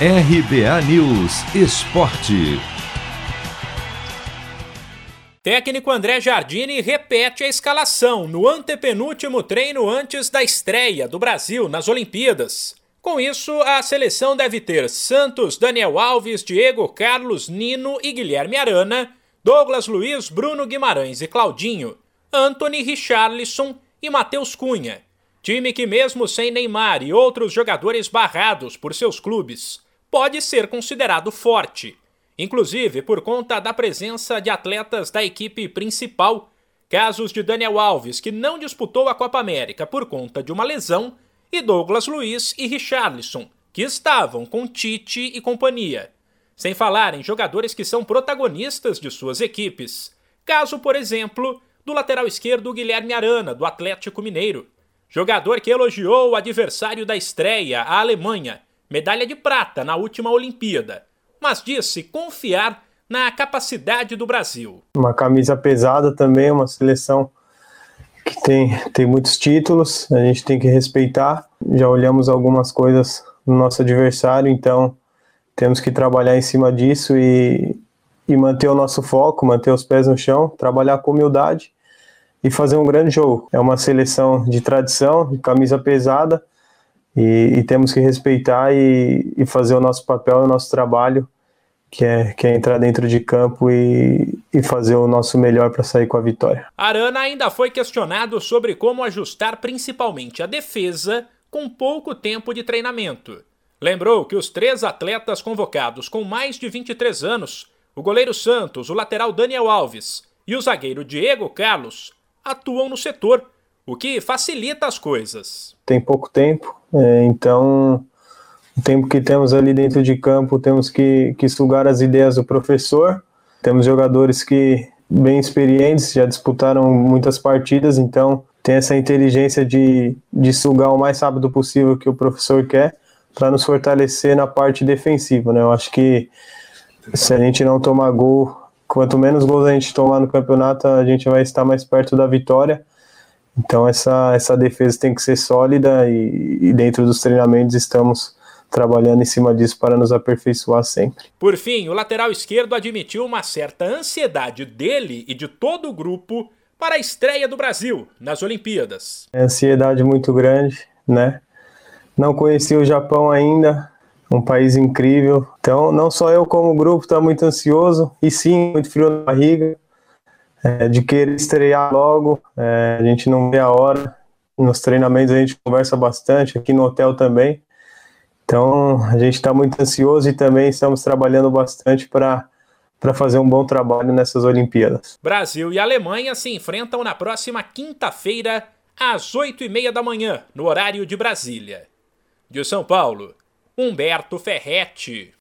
RBA News Esporte. Técnico André Jardine repete a escalação no antepenúltimo treino antes da estreia do Brasil nas Olimpíadas. Com isso, a seleção deve ter Santos, Daniel Alves, Diego Carlos, Nino e Guilherme Arana, Douglas Luiz, Bruno Guimarães e Claudinho, Anthony Richarlison e Matheus Cunha. Time que, mesmo sem Neymar e outros jogadores barrados por seus clubes, pode ser considerado forte, inclusive por conta da presença de atletas da equipe principal. Casos de Daniel Alves, que não disputou a Copa América por conta de uma lesão, e Douglas Luiz e Richarlison, que estavam com Tite e companhia. Sem falar em jogadores que são protagonistas de suas equipes. Caso, por exemplo, do lateral esquerdo Guilherme Arana, do Atlético Mineiro. Jogador que elogiou o adversário da estreia, a Alemanha, medalha de prata na última Olimpíada, mas disse confiar na capacidade do Brasil. Uma camisa pesada também, uma seleção que tem, tem muitos títulos, a gente tem que respeitar. Já olhamos algumas coisas no nosso adversário, então temos que trabalhar em cima disso e, e manter o nosso foco, manter os pés no chão, trabalhar com humildade e fazer um grande jogo. É uma seleção de tradição, de camisa pesada, e, e temos que respeitar e, e, fazer o nosso papel, o nosso trabalho, que é, que é entrar dentro de campo e, e fazer o nosso melhor para sair com a vitória. Arana ainda foi questionado sobre como ajustar principalmente a defesa com pouco tempo de treinamento. Lembrou que os três atletas convocados com mais de 23 anos, o goleiro Santos, o lateral Daniel Alves e o zagueiro Diego Carlos, atuam no setor o que facilita as coisas. Tem pouco tempo, é, então o tempo que temos ali dentro de campo temos que, que sugar as ideias do professor. Temos jogadores que bem experientes, já disputaram muitas partidas, então tem essa inteligência de, de sugar o mais rápido possível que o professor quer para nos fortalecer na parte defensiva. Né? Eu acho que se a gente não tomar gol, quanto menos gols a gente tomar no campeonato, a gente vai estar mais perto da vitória. Então essa, essa defesa tem que ser sólida e, e dentro dos treinamentos estamos trabalhando em cima disso para nos aperfeiçoar sempre. Por fim, o lateral esquerdo admitiu uma certa ansiedade dele e de todo o grupo para a estreia do Brasil nas Olimpíadas. É ansiedade muito grande, né? Não conheci o Japão ainda, um país incrível. Então, não só eu como grupo está muito ansioso e sim muito frio na barriga é, de querer estrear logo. É, a gente não vê a hora. Nos treinamentos a gente conversa bastante, aqui no hotel também. Então a gente está muito ansioso e também estamos trabalhando bastante para para fazer um bom trabalho nessas Olimpíadas. Brasil e Alemanha se enfrentam na próxima quinta-feira, às oito e meia da manhã, no horário de Brasília. De São Paulo, Humberto Ferretti.